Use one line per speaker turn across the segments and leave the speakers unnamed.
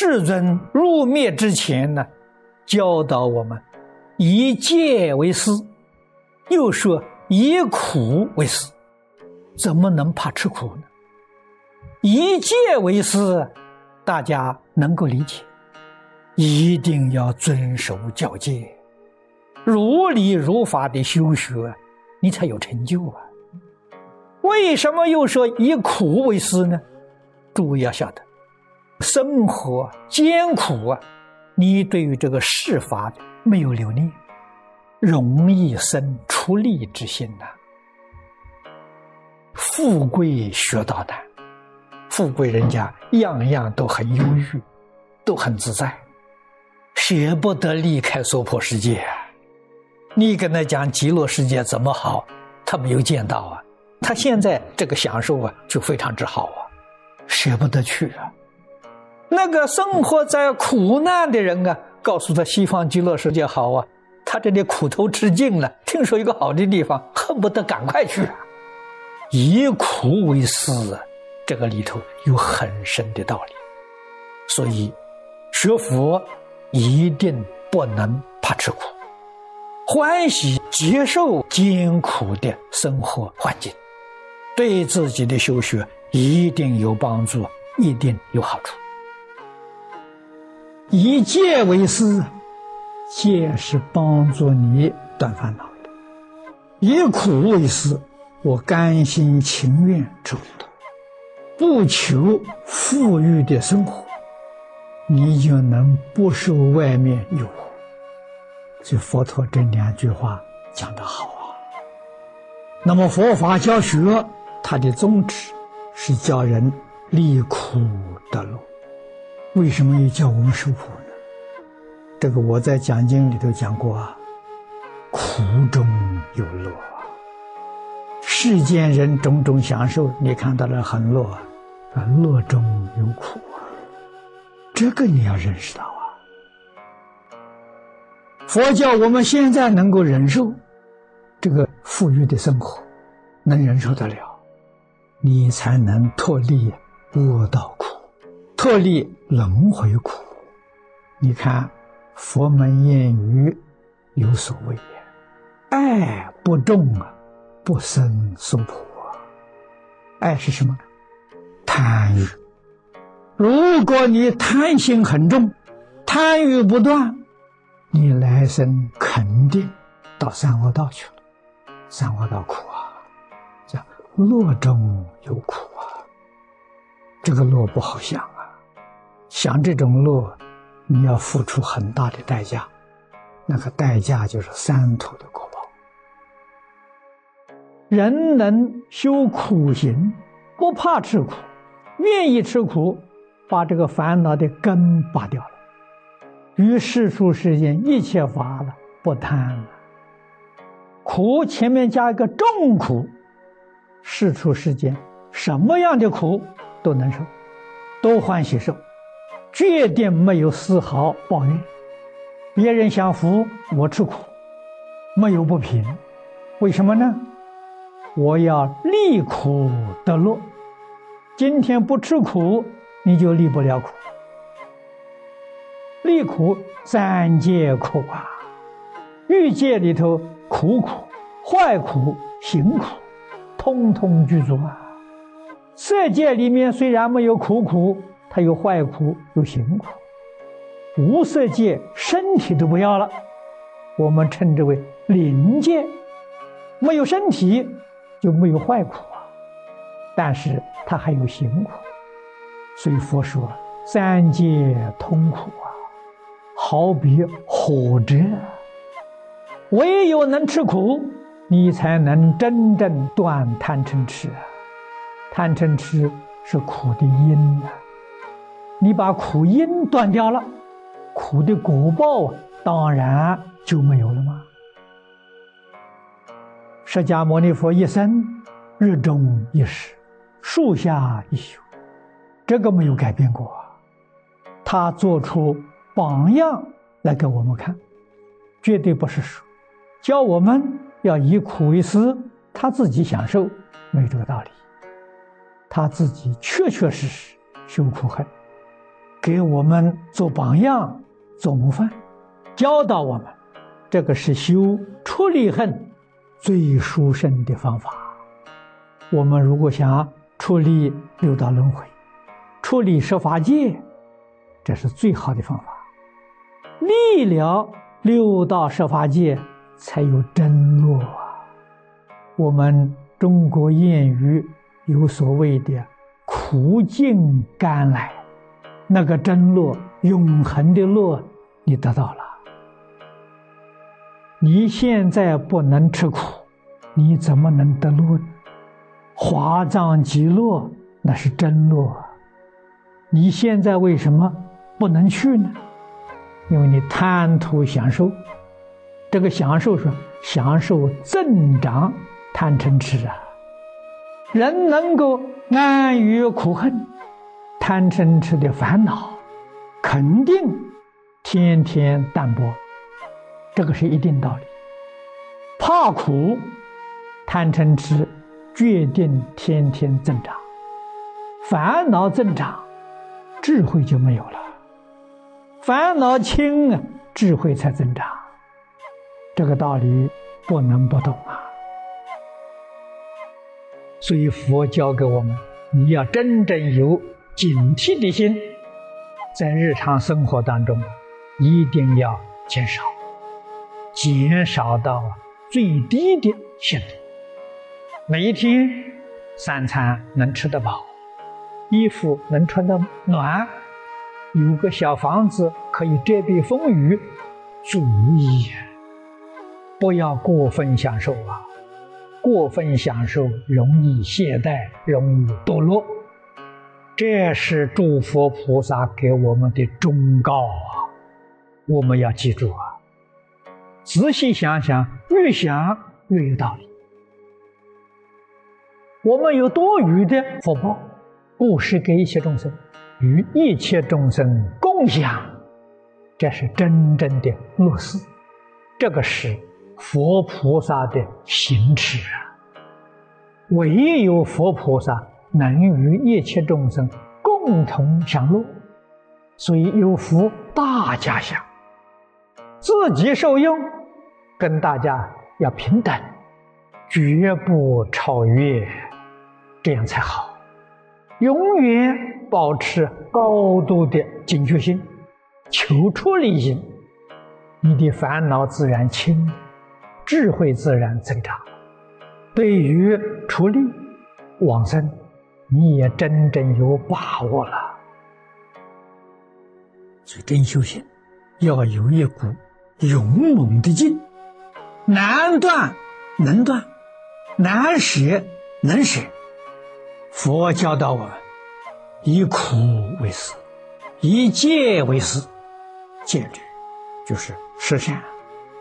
世尊入灭之前呢，教导我们以戒为师，又说以苦为师，怎么能怕吃苦呢？以戒为师，大家能够理解，一定要遵守教戒，如理如法的修学，你才有成就啊。为什么又说以苦为师呢？诸位要晓得。生活艰苦啊，你对于这个世法没有留念，容易生出力之心呐。富贵学到难，富贵人家样样都很忧郁，都很自在，舍不得离开娑婆世界。你跟他讲极乐世界怎么好，他没有见到啊，他现在这个享受啊就非常之好啊，舍不得去啊。那个生活在苦难的人啊，告诉他西方极乐世界好啊，他这里苦头吃尽了，听说一个好的地方，恨不得赶快去啊。以苦为师，这个里头有很深的道理。所以学佛一定不能怕吃苦，欢喜接受艰苦的生活环境，对自己的修学一定有帮助，一定有好处。以戒为师，戒是帮助你断烦恼的；以苦为师，我甘心情愿吃苦头，不求富裕的生活，你就能不受外面诱惑。这佛陀这两句话讲得好啊。那么佛法教学，它的宗旨是教人离苦得乐。为什么又叫我们受苦呢？这个我在讲经里头讲过啊，苦中有乐啊。世间人种种享受，你看到了很乐，啊，乐中有苦啊。这个你要认识到啊。佛教我们现在能够忍受这个富裕的生活，能忍受得了，你才能脱离恶道苦。特立轮回苦，你看佛门谚语有所谓也：爱不重啊，不生娑婆。爱是什么？贪欲。如果你贪心很重，贪欲不断，你来生肯定到三恶道去了。三恶道苦啊，叫乐中有苦啊，这个乐不好想。想这种路，你要付出很大的代价，那个代价就是三途的果报。人能修苦行，不怕吃苦，愿意吃苦，把这个烦恼的根拔掉了，于世俗世间一切法了，不贪了。苦前面加一个重苦，世出世间什么样的苦都能受，都欢喜受。绝对没有丝毫抱怨，别人享福，我吃苦，没有不平。为什么呢？我要离苦得乐。今天不吃苦，你就离不了苦。离苦三界苦啊，欲界里头苦苦、坏苦、行苦，通通具足啊。色界里面虽然没有苦苦。它有坏苦，有行苦。无色界身体都不要了，我们称之为灵界。没有身体就没有坏苦啊，但是它还有行苦。所以佛说三界通苦啊，好比火者。唯有能吃苦，你才能真正断贪嗔痴啊。贪嗔痴是苦的因啊。你把苦因断掉了，苦的果报当然就没有了吗？释迦牟尼佛一生日中一时，树下一宿，这个没有改变过。他做出榜样来给我们看，绝对不是说教我们要以苦为师，他自己享受没这个道理。他自己确确实实修苦恨。给我们做榜样、做模范，教导我们，这个是修出离恨最殊胜的方法。我们如果想出离六道轮回，出离十法界，这是最好的方法。离了六道十法界，才有真路啊！我们中国谚语有所谓的“苦尽甘来”，那个真乐、永恒的乐，你得到了。你现在不能吃苦，你怎么能得乐呢？华藏极乐那是真乐，你现在为什么不能去呢？因为你贪图享受，这个享受是享受增长贪嗔痴啊。人能够安于苦恨，贪嗔痴的烦恼肯定天天淡薄，这个是一定道理。怕苦，贪嗔痴。决定天天增长，烦恼增长，智慧就没有了。烦恼轻啊，智慧才增长。这个道理不能不懂啊。所以佛教给我们，你要真正有警惕的心，在日常生活当中，一定要减少，减少到最低的限度。每一天，三餐能吃得饱，衣服能穿得暖，有个小房子可以遮蔽风雨，足矣。不要过分享受啊！过分享受容易懈怠，容易堕落。这是诸佛菩萨给我们的忠告啊！我们要记住啊！仔细想想，越想越有道理。我们有多余的福报，布施给一切众生，与一切众生共享，这是真正的乐事。这个是佛菩萨的行持啊！唯有佛菩萨能与一切众生共同享乐，所以有福大家享，自己受用，跟大家要平等，绝不超越。这样才好，永远保持高度的警觉性，求出离心，你的烦恼自然轻，智慧自然增长。对于出离往生，你也真正有把握了。所以真修行要有一股勇猛的劲，难断能断，难舍能舍。佛教导我们：以苦为师，以戒为师。戒律就是十善、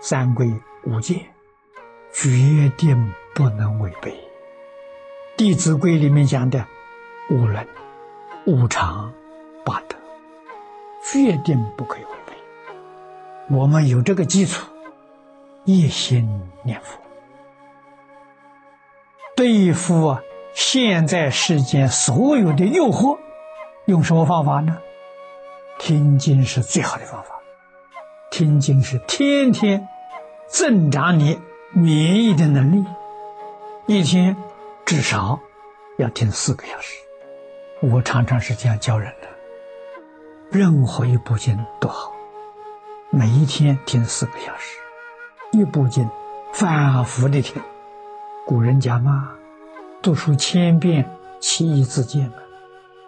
三规、五戒，决定不能违背。《弟子规》里面讲的五伦、五常、八德，决定不可以违背。我们有这个基础，一心念佛，对付啊。现在世间所有的诱惑，用什么方法呢？听经是最好的方法。听经是天天增长你免疫的能力，一天至少要听四个小时。我常常是这样教人的。任何一部经都好，每一天听四个小时，一部经反复的听。古人讲嘛。读书千遍，其义自见嘛。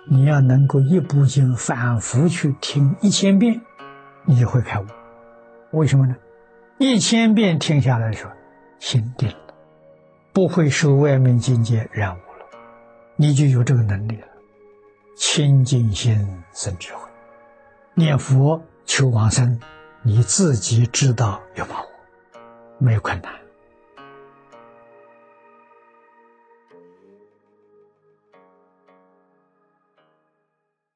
你要能够一部经反复去听一千遍，你就会开悟。为什么呢？一千遍听下来的时候，心定了，不会受外面境界染污了，你就有这个能力了。清净心生智慧，念佛求往生，你自己知道有把握，没有困难。